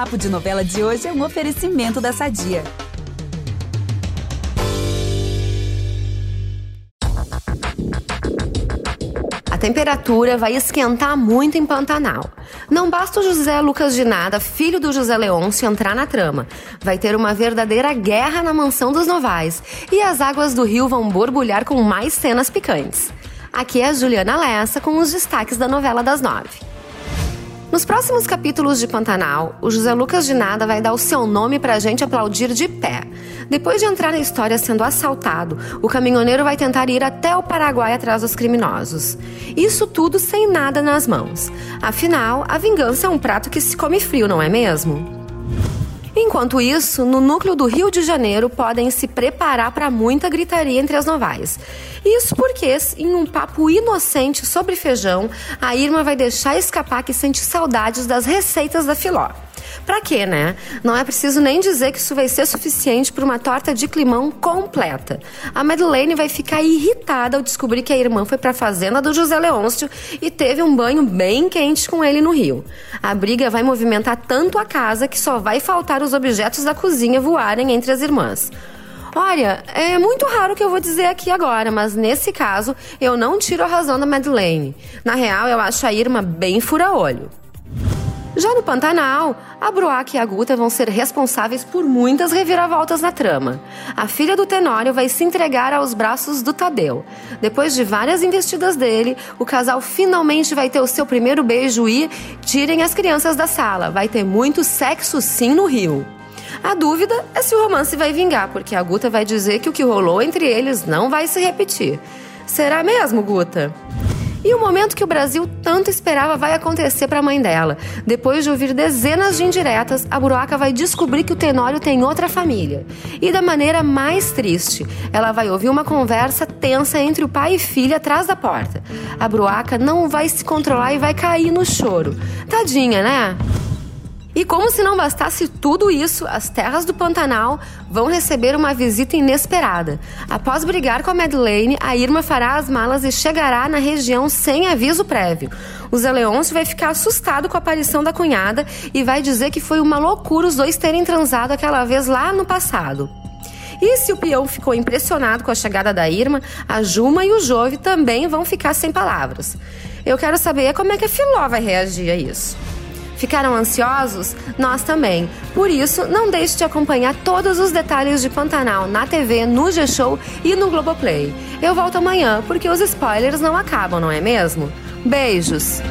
Papo de Novela de hoje é um oferecimento da Sadia. A temperatura vai esquentar muito em Pantanal. Não basta o José Lucas de Nada, filho do José Leôncio, entrar na trama. Vai ter uma verdadeira guerra na mansão dos Novais. E as águas do rio vão borbulhar com mais cenas picantes. Aqui é a Juliana Lessa com os destaques da novela das nove. Nos próximos capítulos de Pantanal, o José Lucas de Nada vai dar o seu nome pra gente aplaudir de pé. Depois de entrar na história sendo assaltado, o caminhoneiro vai tentar ir até o Paraguai atrás dos criminosos. Isso tudo sem nada nas mãos. Afinal, a vingança é um prato que se come frio, não é mesmo? Enquanto isso, no núcleo do Rio de Janeiro podem se preparar para muita gritaria entre as novais. Isso porque, em um papo inocente sobre feijão, a Irma vai deixar escapar que sente saudades das receitas da Filó. Pra quê, né? Não é preciso nem dizer que isso vai ser suficiente para uma torta de climão completa. A Madeleine vai ficar irritada ao descobrir que a irmã foi para a fazenda do José Leôncio e teve um banho bem quente com ele no rio. A briga vai movimentar tanto a casa que só vai faltar os objetos da cozinha voarem entre as irmãs. Olha, é muito raro o que eu vou dizer aqui agora, mas nesse caso eu não tiro a razão da Madeleine. Na real, eu acho a Irma bem fura-olho. Já no Pantanal, a Bruac e a Guta vão ser responsáveis por muitas reviravoltas na trama. A filha do Tenório vai se entregar aos braços do Tadeu. Depois de várias investidas dele, o casal finalmente vai ter o seu primeiro beijo e tirem as crianças da sala. Vai ter muito sexo sim no rio. A dúvida é se o romance vai vingar, porque a Guta vai dizer que o que rolou entre eles não vai se repetir. Será mesmo, Guta? E o momento que o Brasil tanto esperava vai acontecer para a mãe dela. Depois de ouvir dezenas de indiretas, a Buroaca vai descobrir que o Tenório tem outra família. E da maneira mais triste, ela vai ouvir uma conversa tensa entre o pai e filha atrás da porta. A Bruaca não vai se controlar e vai cair no choro. Tadinha, né? E como se não bastasse tudo isso, as terras do Pantanal vão receber uma visita inesperada. Após brigar com a Madeleine, a Irma fará as malas e chegará na região sem aviso prévio. O Zé Leôncio vai ficar assustado com a aparição da cunhada e vai dizer que foi uma loucura os dois terem transado aquela vez lá no passado. E se o peão ficou impressionado com a chegada da Irma, a Juma e o Jove também vão ficar sem palavras. Eu quero saber como é que a Filó vai reagir a isso. Ficaram ansiosos? Nós também. Por isso, não deixe de acompanhar todos os detalhes de Pantanal na TV, no G-Show e no Globoplay. Eu volto amanhã, porque os spoilers não acabam, não é mesmo? Beijos!